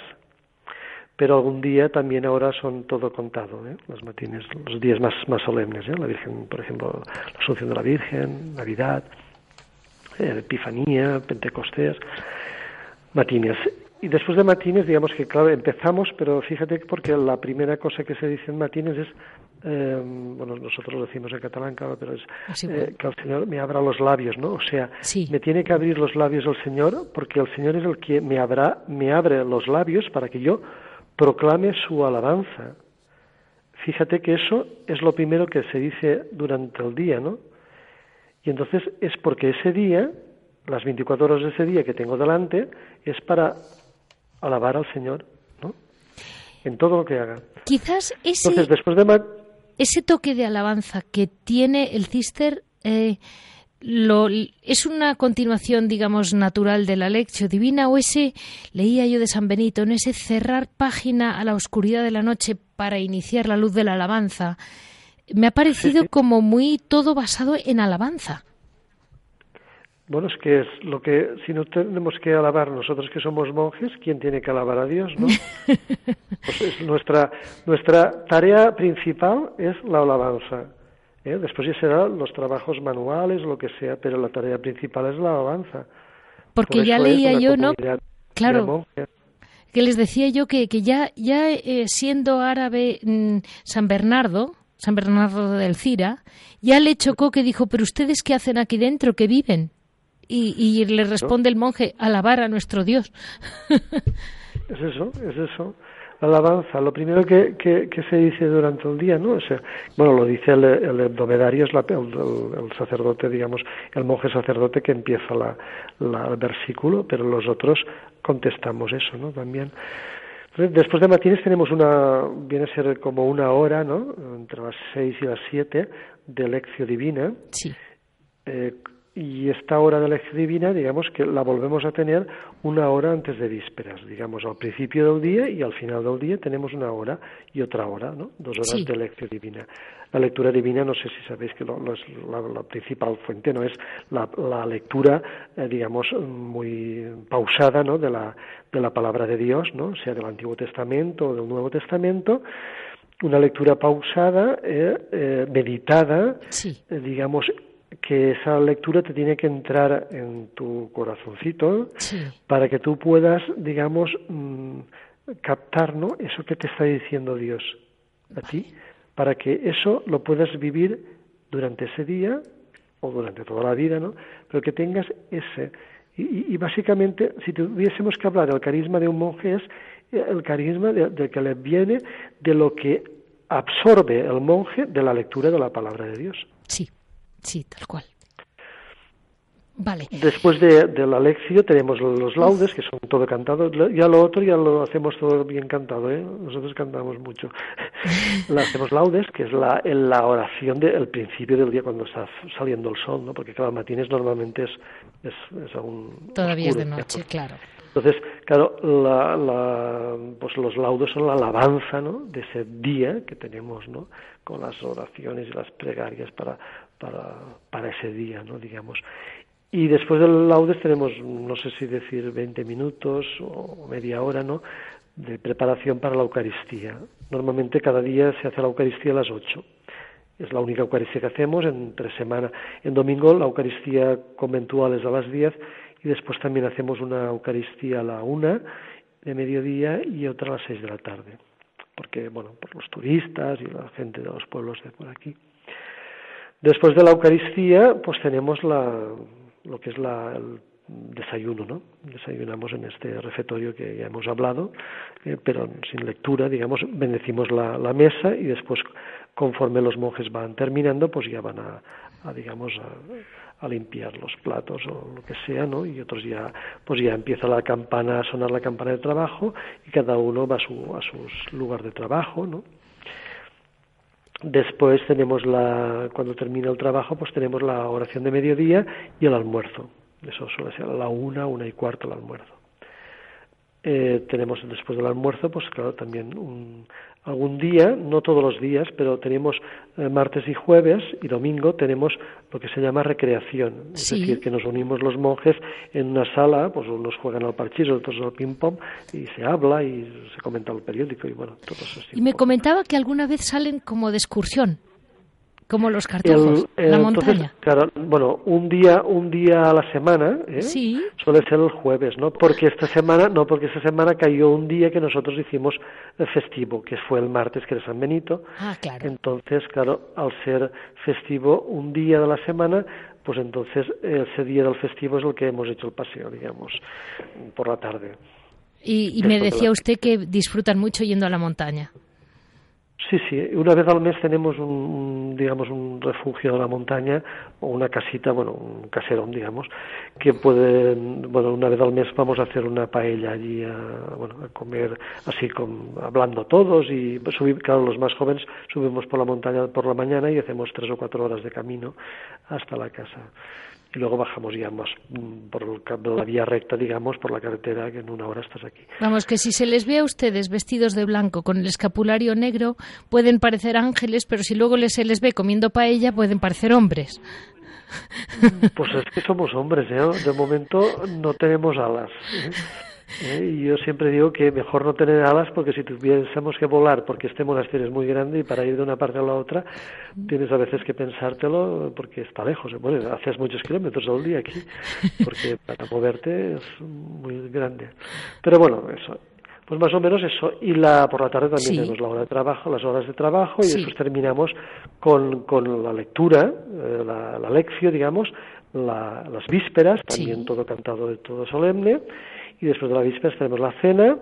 pero algún día también ahora son todo contado, ¿eh? los matines, los días más, más solemnes, ¿eh? la Virgen, por ejemplo, la Asunción de la Virgen, Navidad, eh, Epifanía, Pentecostés matines. Y después de matines, digamos que, claro, empezamos, pero fíjate porque la primera cosa que se dice en matines es, eh, bueno, nosotros lo decimos en catalán, claro, pero es ah, eh, que el Señor me abra los labios, ¿no? O sea, me tiene que abrir los labios el Señor, porque el Señor es el que me, abra, me abre los labios para que yo proclame su alabanza. Fíjate que eso es lo primero que se dice durante el día, ¿no? Y entonces es porque ese día las 24 horas de ese día que tengo delante es para alabar al Señor, ¿no? En todo lo que haga. Quizás ese, después de ese toque de alabanza que tiene el cister eh, lo, es una continuación, digamos, natural de la lección divina o ese, leía yo de San Benito, en ese cerrar página a la oscuridad de la noche para iniciar la luz de la alabanza. Me ha parecido como muy todo basado en alabanza. Bueno, es que es lo que, si no tenemos que alabar nosotros que somos monjes, ¿quién tiene que alabar a Dios, no? Pues nuestra, nuestra tarea principal es la alabanza. ¿eh? Después ya serán los trabajos manuales, lo que sea, pero la tarea principal es la alabanza. Porque ya leía yo, ¿no? Claro. Que les decía yo que, que ya, ya eh, siendo árabe mm, San Bernardo, San Bernardo del Cira, ya le chocó que dijo, pero ustedes qué hacen aquí dentro, que viven. Y, y le responde el monje, alabar a nuestro Dios. es eso, es eso la alabanza, lo primero que, que, se dice durante el día, ¿no? O sea, bueno, lo dice el, el hebdomedario, es la, el, sacerdote, digamos, el monje sacerdote que empieza la, el versículo, pero los otros contestamos eso, ¿no? También. después de matines tenemos una, viene a ser como una hora, ¿no? Entre las seis y las siete de lección divina. Sí. Eh, y esta hora de la divina, digamos que la volvemos a tener una hora antes de vísperas, digamos, al principio del día y al final del día tenemos una hora y otra hora, ¿no? Dos horas de lección divina. La lectura divina, no sé si sabéis que lo, es la, principal fuente, ¿no? Es la, lectura, eh, digamos, muy pausada, ¿no? De la, de la palabra de Dios, ¿no? Sea del Antiguo Testamento o del Nuevo Testamento, una lectura pausada, eh, eh, meditada, digamos, que esa lectura te tiene que entrar en tu corazoncito para que tú puedas, digamos, mm, captar ¿no? eso que te está diciendo Dios a ti, para que eso lo puedas vivir durante ese día o durante toda la vida, ¿no? Pero que tengas ese. Y, básicamente, si tuviésemos que hablar del carisma de un monje, es el carisma de que le viene de lo que absorbe el monje de la lectura de la palabra de Dios. Sí. Sí, tal cual. Vale. Después de, la lección tenemos los laudes, que son todo cantado. Ya lo otro ya lo hacemos todo bien cantado, ¿eh? Nosotros cantamos mucho. la hacemos laudes, que es la, la oración del principio del día cuando está saliendo el sol, ¿no? Porque cada matines normalmente es, es, es aún Todavía es de noche, claro. Entonces, claro, la, la, pues los laudos son la alabanza ¿no? de ese día que tenemos, ¿no? con las oraciones y las plegarias para, para, para ese día, ¿no? digamos. Y después del laudes tenemos, no sé si decir 20 minutos o media hora, ¿no? de preparación para la Eucaristía. Normalmente cada día se hace la Eucaristía a las 8. Es la única Eucaristía que hacemos entre semana. En domingo la Eucaristía conventual es a las 10 y después también hacemos una Eucaristía a la 1 de mediodía y otra a las 6 de la tarde. Porque, bueno, por los turistas y la gente de los pueblos de por aquí. Después de la Eucaristía, pues tenemos la, lo que es la, el desayuno, ¿no? Desayunamos en este refectorio que ya hemos hablado, eh, pero sin lectura, digamos, bendecimos la, la, mesa y después, conforme los monjes van terminando, pues ya van a, a digamos, a, a, limpiar los platos o lo que sea, ¿no? Y otros ya, pues ya empieza la campana a sonar la campana de trabajo y cada uno va a su, a su lugar de trabajo, ¿no? Después tenemos la, cuando termina el trabajo, pues tenemos la oración de mediodía y el almuerzo. Eso suele ser a la una, una y cuarto el almuerzo. Eh, tenemos después del almuerzo, pues claro, también un, algún día, no todos los días, pero tenemos eh, martes y jueves y domingo tenemos lo que se llama recreación, es decir, que nos unimos los monjes en una sala, pues unos juegan al parchís, otros al ping-pong y se habla y se comenta el periódico y bueno, todo eso. Y me comentaba que alguna vez salen como de excursión como los cartujos, la montaña. Claro, bueno, un día, un día a la semana, ¿eh? sí. suele ser el jueves, ¿no? Porque esta semana, no, porque esta semana cayó un día que nosotros hicimos el festivo, que fue el martes, que era San Benito. Ah, claro. Entonces, claro, al ser festivo un día de la semana, pues entonces ese día del festivo es el que hemos hecho el paseo, digamos, por la tarde. Y, y me decía usted que disfrutan mucho yendo a la montaña. Sí, sí. Una vez al mes tenemos un, digamos, un refugio de la montaña o una casita, bueno, un caserón, digamos, que puede, bueno, una vez al mes vamos a hacer una paella allí, a, bueno, a comer así, con, hablando todos y subir, claro, los más jóvenes subimos por la montaña por la mañana y hacemos tres o cuatro horas de camino hasta la casa y luego bajamos ya más mm, por la vía recta, digamos, por la carretera, que en una hora estás aquí. Vamos, que si se les ve a ustedes vestidos de blanco con el escapulario negro, pueden parecer ángeles, pero si luego se les ve comiendo paella, pueden parecer hombres. Pues es que somos hombres, ¿eh? De momento no tenemos alas. ¿eh? ¿eh? Y yo siempre digo que mejor no tener alas porque si tuviésemos que volar, porque este monasterio es muy grande y para ir de una parte a la otra tienes a veces que pensártelo porque está lejos. Bueno, haces muchos kilómetros al día aquí porque para moverte es muy grande. Pero bueno, eso. Pues más o menos eso. Y la, por la tarde también tenemos la hora de trabajo, las horas de trabajo, y después terminamos con, con la lectura, eh, la, la lección, digamos, las vísperas, también todo cantado, todo solemne, y después de la vísperas tenemos la cena,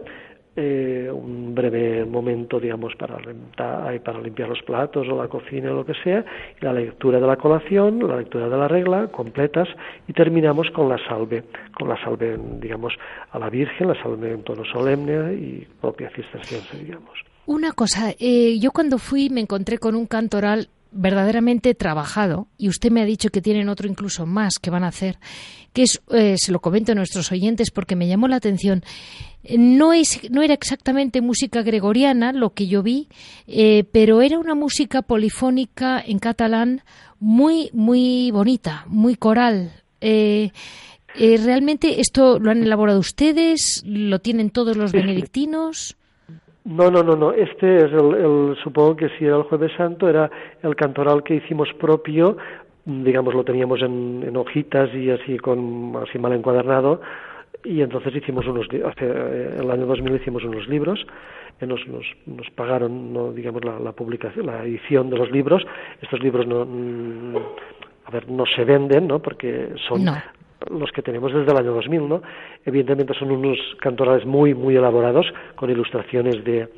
eh, un breve momento, digamos, para, para limpiar los platos o la cocina o lo que sea, y la lectura de la colación, la lectura de la regla, completas, y terminamos con la salve, con la salve, digamos, a la Virgen, la salve en tono solemne y propia cisterciense, digamos. Una cosa, eh, yo cuando fui me encontré con un cantoral verdaderamente trabajado, y usted me ha dicho que tienen otro incluso más que van a hacer, que es, eh, se lo comento a nuestros oyentes porque me llamó la atención, no, es, no era exactamente música gregoriana lo que yo vi, eh, pero era una música polifónica en catalán muy, muy bonita, muy coral. Eh, ¿Realmente esto lo han elaborado ustedes? ¿Lo tienen todos los benedictinos? No, no, no, no. Este es el, supongo que si era el Jueves Santo, era el cantoral que hicimos propio, digamos, lo teníamos en, hojitas y así con así mal encuadernado, y entonces hicimos unos, hace eh, el año 2000 hicimos unos libros, eh, nos, nos, nos pagaron, no, digamos, la, publicación, la edición de los libros. Estos libros no, mm, a ver, no se venden, ¿no? Porque son los que tenemos desde el año 2000, ¿no? Evidentemente son unos cantorales muy, muy elaborados, con ilustraciones de,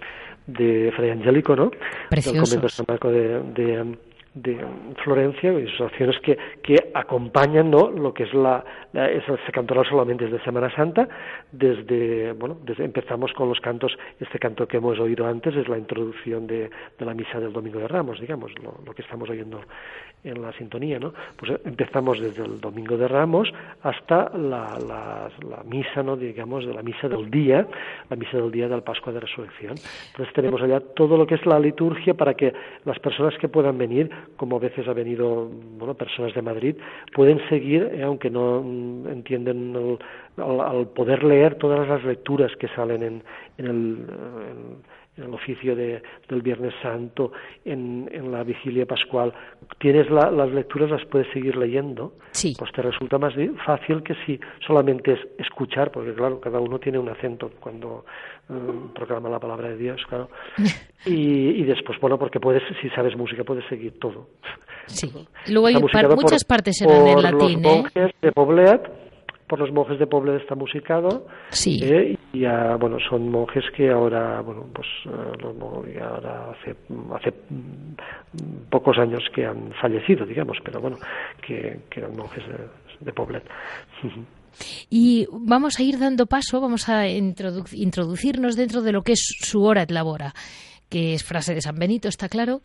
de Fray Angélico, ¿no? Preciosos. Del convento de San Marco de, de de Florencia acciones que, que acompañan ¿no? lo que es la, ese cantoral solamente desde Semana Santa desde bueno desde, empezamos con los cantos este canto que hemos oído antes es la introducción de, de la misa del Domingo de Ramos digamos lo, lo que estamos oyendo en la sintonía, ¿no? Pues empezamos desde el Domingo de Ramos hasta la, la, la, misa, ¿no? Digamos, de la misa del día, la misa del día del Pascua de Resurrección. Entonces tenemos allá todo lo que es la liturgia para que las personas que puedan venir, como a veces ha venido, bueno, personas de Madrid, pueden seguir, eh, aunque no mm, entienden al, poder leer todas las lecturas que salen en, en el el oficio de, del Viernes Santo, en, en la vigilia pascual, tienes las lecturas, las puedes seguir leyendo, sí. pues te resulta más fácil que si solamente es escuchar, porque claro, cada uno tiene un acento cuando eh, proclama la palabra de Dios, claro. y, y después, bueno, porque puedes, si sabes música, puedes seguir todo. Sí. Luego hay muchas partes en el latín. Los ¿eh? de Poblet, por los monjes de Poblet está musicado. Sí. Eh, y bueno, son monjes que ahora, bueno, pues eh, ahora hace, hace pocos años que han fallecido, digamos, pero bueno, que, eran monjes de, Poblet. Y vamos a ir dando paso, vamos a introducirnos dentro de lo que es su hora de labora que es frase de San Benito, está claro.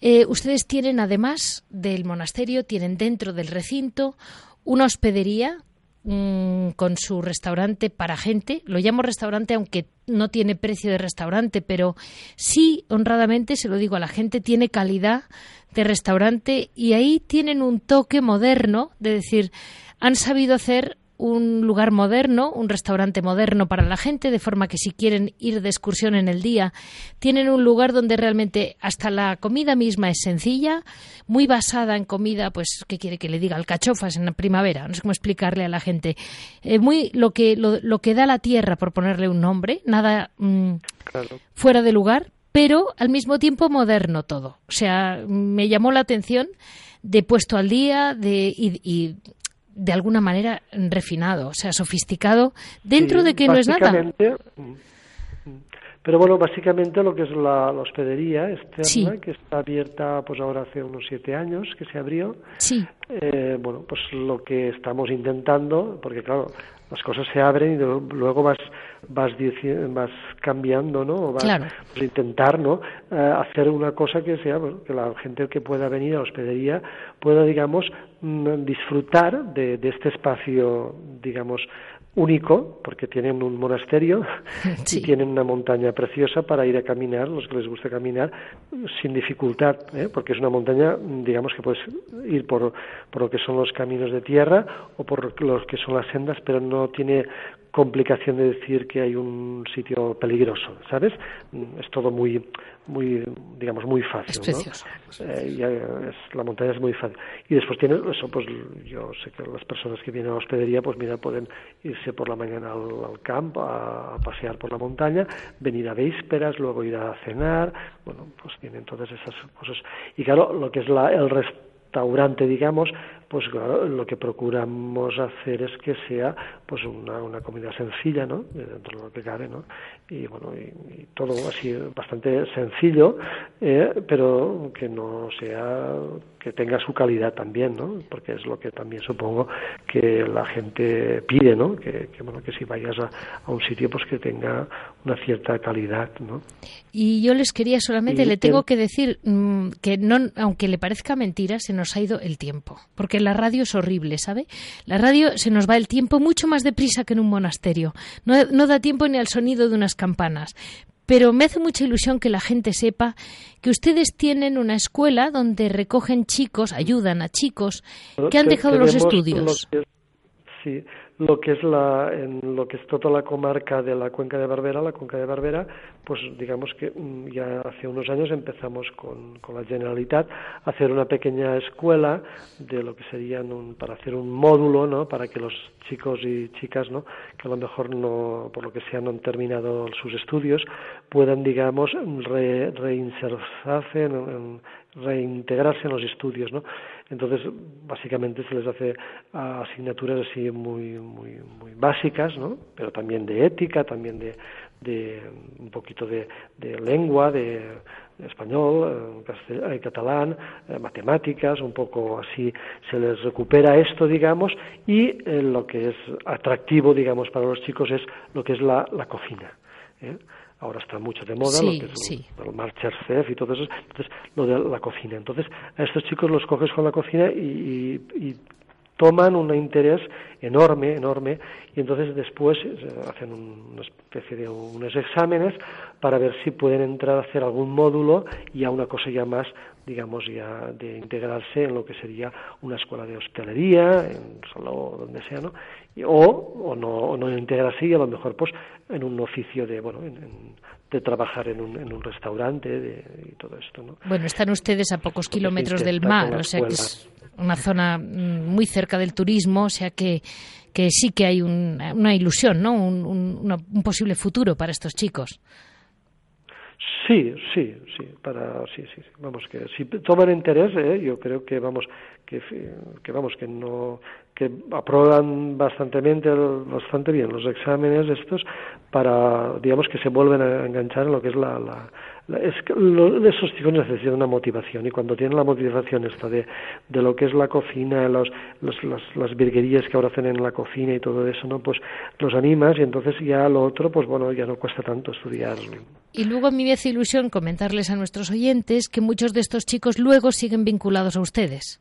Eh, ustedes tienen, además del monasterio, tienen dentro del recinto una hospedería Mm, con su restaurante para gente. Lo llamo restaurante aunque no tiene precio de restaurante, pero sí, honradamente, se lo digo a la gente, tiene calidad de restaurante y ahí tienen un toque moderno de decir, han sabido hacer un lugar moderno, un restaurante moderno para la gente, de forma que si quieren ir de excursión en el día, tienen un lugar donde realmente hasta la comida misma es sencilla, muy basada en comida, pues, ¿qué quiere que le diga? Alcachofas en la primavera, no sé cómo explicarle a la gente. Eh, muy lo que, lo, que da la tierra, por ponerle un nombre, nada mm, fuera de lugar, pero al mismo tiempo moderno todo. O sea, me llamó la atención de puesto al día de, y de alguna manera refinado, o sea, sofisticado, dentro de que no es nada. Mm. Pero bueno, básicamente lo que es la, hospedería externa, que está abierta pues ahora hace unos siete años que se abrió. Sí. Eh, bueno, pues lo que estamos intentando, porque claro, las cosas se abren y luego vas vas vas cambiando no vas claro. pues intentar no eh, hacer una cosa que sea que la gente que pueda venir a la hospedería pueda digamos mm, disfrutar de, de este espacio digamos único, porque tienen un monasterio y tienen una montaña preciosa para ir a caminar, los que les gusta caminar, sin dificultad, ¿eh? porque es una montaña, digamos que puedes ir por, por lo que son los caminos de tierra o por los que son las sendas, pero no tiene complicación de decir que hay un sitio peligroso, ¿sabes? Es todo muy, muy, digamos, muy fácil. ¿no? Eh, es, la montaña es muy fácil. Y después tiene eso, pues yo sé que las personas que vienen a la hospedería, pues mira, pueden irse por la mañana al, campo a, pasear por la montaña, venir a vísperas, luego ir a cenar, bueno, pues tienen todas esas cosas. Y claro, lo que es la, el restaurante, digamos, pues claro, lo que procuramos hacer es que sea pues una, una comida sencilla, ¿no? Dentro de lo que cabe, ¿no? Y bueno, y, todo así bastante sencillo, eh, pero que no sea, que tenga su calidad también, ¿no? Porque es lo que también supongo que la gente pide, ¿no? Que, bueno, que si vayas a, a, un sitio, pues que tenga una cierta calidad, ¿no? Y yo les quería solamente, le tengo que decir mm, que no, aunque le parezca mentira, se nos ha ido el tiempo, porque la radio es horrible, ¿sabe? La radio se nos va el tiempo mucho más deprisa que en un monasterio. No, no da tiempo ni al sonido de unas campanas. Pero me hace mucha ilusión que la gente sepa que ustedes tienen una escuela donde recogen chicos, ayudan a chicos que han dejado los estudios. sí, lo que es la en lo que es toda la comarca de la cuenca de Barbera, la cuenca de Barbera, pues digamos que mm, ya hace unos años empezamos con, con la Generalitat a hacer una pequeña escuela de lo que serían un, para hacer un módulo, ¿no? Para que los chicos y chicas, ¿no? Que a lo mejor no, por lo que sea, no han terminado sus estudios, puedan, digamos, reinsertarse en, reintegrarse en los estudios, ¿no? Entonces, básicamente se les hace asignaturas así muy, muy, muy básicas, ¿no? Pero también de ética, también de, de un poquito de, lengua, de, español, eh, catalán, eh, matemáticas, un poco así se les recupera esto, digamos, y eh, lo que es atractivo, digamos, para los chicos es lo que es la cocina. Ahora está mucho de moda, lo que es el, y todo eso, entonces lo de la cocina. Entonces a estos chicos los coges con la cocina y, y, toman un interés enorme, enorme, y entonces después eh, hacen una especie de unos exámenes para ver si pueden entrar a hacer algún módulo y a una cosa ya más, digamos, ya de integrarse en lo que sería una escuela de hostelería, en solo donde sea, ¿no? o, o no, o no integrarse y a lo mejor pues en un oficio de, bueno, de trabajar en un, en un restaurante de, y todo esto, ¿no? Bueno, están ustedes a pocos kilómetros del mar, o sea que es una zona mm, muy cerca del turismo, o sea que, que sí que hay una ilusión, ¿no? Un, un, posible futuro para estos chicos. Sí, sí, sí, para, sí, sí, vamos que si toman interés, ¿eh? yo creo que vamos que, que vamos que no que aprueban bastante bastante bien los exámenes estos para digamos que se vuelven a enganchar en lo que es la, la, es que esos chicos necesitan una motivación y cuando tienen la motivación esta de, de lo que es la cocina, los, los, las, las virguerías que ahora hacen en la cocina y todo eso, ¿no? Pues los animas y entonces ya lo otro, pues bueno, ya no cuesta tanto estudiar. Y luego a mí me hace ilusión comentarles a nuestros oyentes que muchos de estos chicos luego siguen vinculados a ustedes.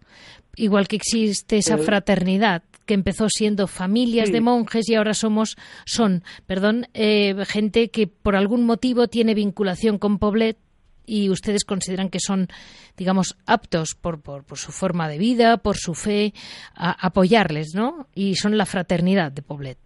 Igual que existe esa eh, fraternidad que empezó siendo familias de monjes y ahora somos, son, perdón, eh, gente que por algún motivo tiene vinculación con Poblet y ustedes consideran que son, digamos, aptos por, por, su forma de vida, por su fe, a apoyarles, ¿no? Y son la fraternidad de Poblet.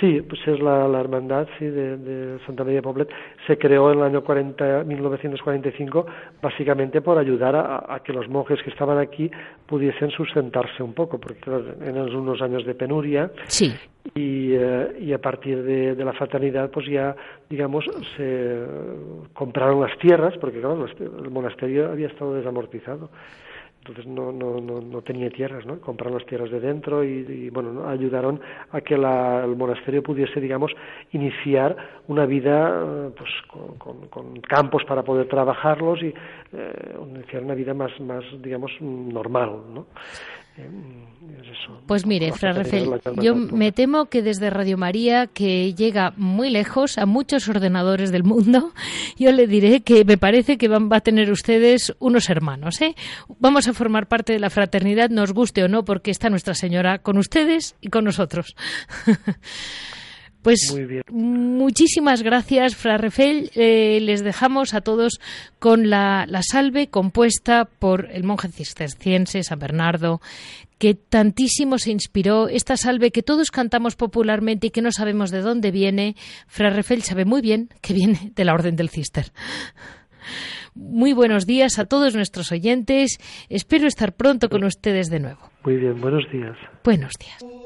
Sí, pues es la, la hermandad sí, de, de, Santa María Poblet. Se creó en el año 40, 1945 básicamente por ayudar a, que los monjes que estaban aquí pudiesen sustentarse un poco, porque eran unos años de penuria. Sí. Y, eh, y a partir de, de, la fraternidad, pues ya, digamos, se compraron las tierras, porque claro, el monasterio había estado desamortizado entonces no, no, no, no, tenía tierras, ¿no? Compraron las tierras de dentro y, bueno, ayudaron a que la, el monasterio pudiese, digamos, iniciar una vida pues con, con, campos para poder trabajarlos y eh, iniciar una vida más, más, digamos, normal, ¿no? Pues mire, Fra Rafael, yo me temo que desde Radio María, que llega muy lejos a muchos ordenadores del mundo, yo le diré que me parece que van, va a tener ustedes unos hermanos. ¿eh? Vamos a formar parte de la fraternidad, nos guste o no, porque está Nuestra Señora con ustedes y con nosotros. Pues muchísimas gracias, Fra Refel. Eh, les dejamos a todos con la, la, salve compuesta por el monje cisterciense San Bernardo, que tantísimo se inspiró. Esta salve que todos cantamos popularmente y que no sabemos de dónde viene, Fra Refel sabe muy bien que viene de la Orden del Cister. Muy buenos días a todos nuestros oyentes. Espero estar pronto con ustedes de nuevo. Muy bien, buenos días. Buenos días.